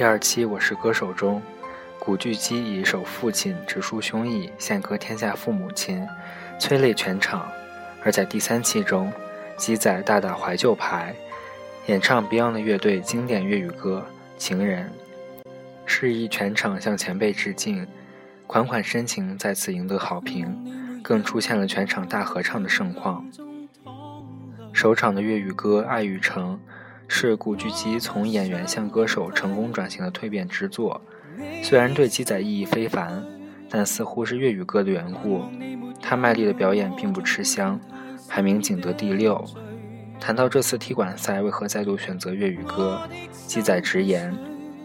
第二期《我是歌手》中，古巨基以一首《父亲》直抒胸臆，献歌天下父母亲，催泪全场；而在第三期中，鸡仔大打怀旧牌，演唱 Beyond 乐队经典粤语歌《情人》，示意全场向前辈致敬，款款深情再次赢得好评，更出现了全场大合唱的盛况。首场的粤语歌《爱与诚》。是古巨基从演员向歌手成功转型的蜕变之作，虽然对鸡仔意义非凡，但似乎是粤语歌的缘故，他卖力的表演并不吃香，排名仅得第六。谈到这次踢馆赛为何再度选择粤语歌，鸡仔直言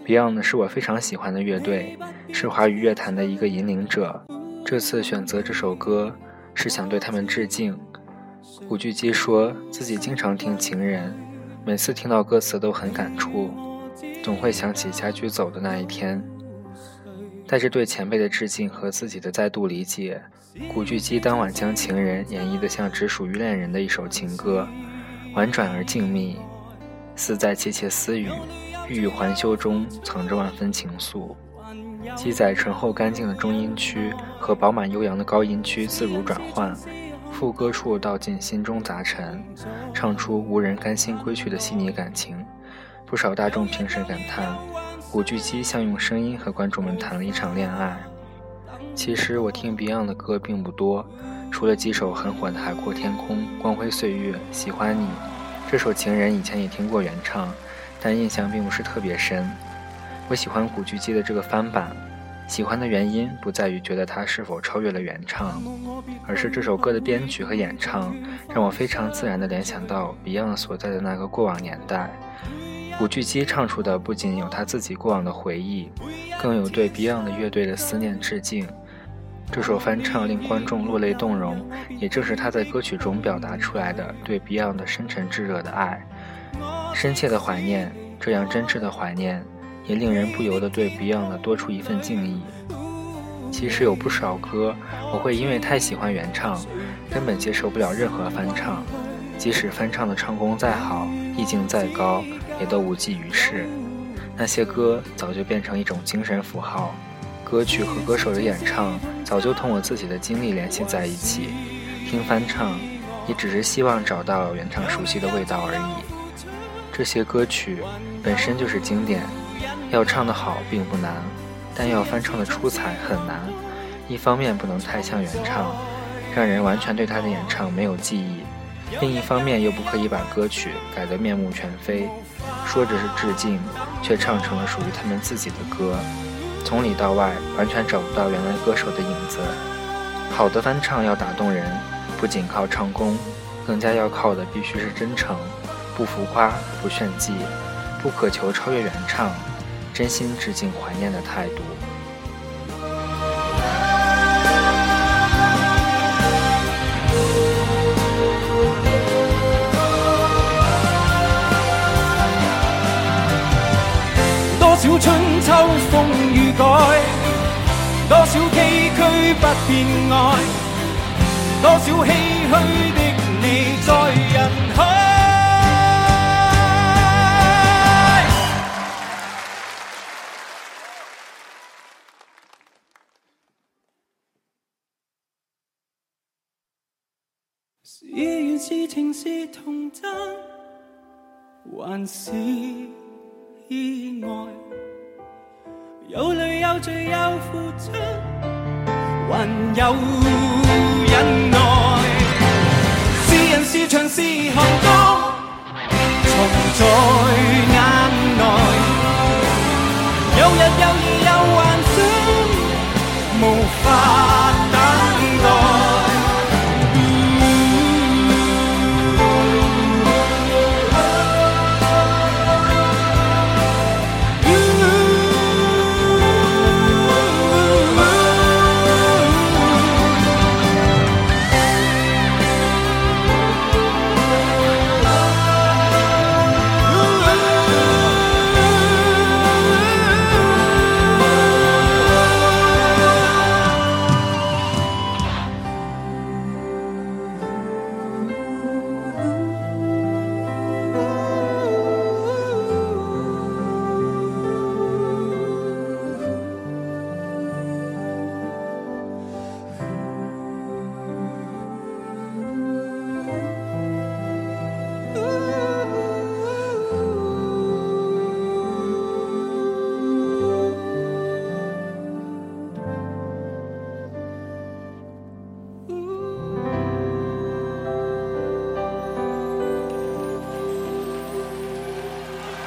：“Beyond 是我非常喜欢的乐队，是华语乐坛的一个引领者，这次选择这首歌是想对他们致敬。”古巨基说自己经常听《情人》。每次听到歌词都很感触，总会想起家驹走的那一天。带着对前辈的致敬和自己的再度理解，古巨基当晚将《情人》演绎得像只属于恋人的一首情歌，婉转而静谧，似在窃窃私语，欲语还休中藏着万分情愫。鸡仔醇厚干净的中音区和饱满悠扬的高音区自如转换。副歌处道尽心中杂陈，唱出无人甘心归去的细腻感情。不少大众评审感叹，古巨基像用声音和观众们谈了一场恋爱。其实我听 Beyond 的歌并不多，除了几首很火的《海阔天空》《光辉岁月》《喜欢你》这首《情人》，以前也听过原唱，但印象并不是特别深。我喜欢古巨基的这个翻版。喜欢的原因不在于觉得他是否超越了原唱，而是这首歌的编曲和演唱让我非常自然地联想到 Beyond 所在的那个过往年代。古巨基唱出的不仅有他自己过往的回忆，更有对 Beyond 的乐队的思念致敬。这首翻唱令观众落泪动容，也正是他在歌曲中表达出来的对 Beyond 的深沉炙热的爱、深切的怀念。这样真挚的怀念。也令人不由得对 Beyond 多出一份敬意。其实有不少歌，我会因为太喜欢原唱，根本接受不了任何翻唱。即使翻唱的唱功再好，意境再高，也都无济于事。那些歌早就变成一种精神符号，歌曲和歌手的演唱早就同我自己的经历联系在一起。听翻唱，也只是希望找到原唱熟悉的味道而已。这些歌曲本身就是经典。要唱得好并不难，但要翻唱的出彩很难。一方面不能太像原唱，让人完全对他的演唱没有记忆；另一方面又不可以把歌曲改得面目全非，说着是致敬，却唱成了属于他们自己的歌，从里到外完全找不到原来歌手的影子。好的翻唱要打动人，不仅靠唱功，更加要靠的必须是真诚，不浮夸，不炫技，不渴求超越原唱。真心致敬怀念的态度。多少春秋风雨改，多少崎岖不变爱，多少唏嘘的你在人海。是缘是情是童真，还是意外？有泪有罪有付出，还有忍耐。是人是墙是寒冬，藏在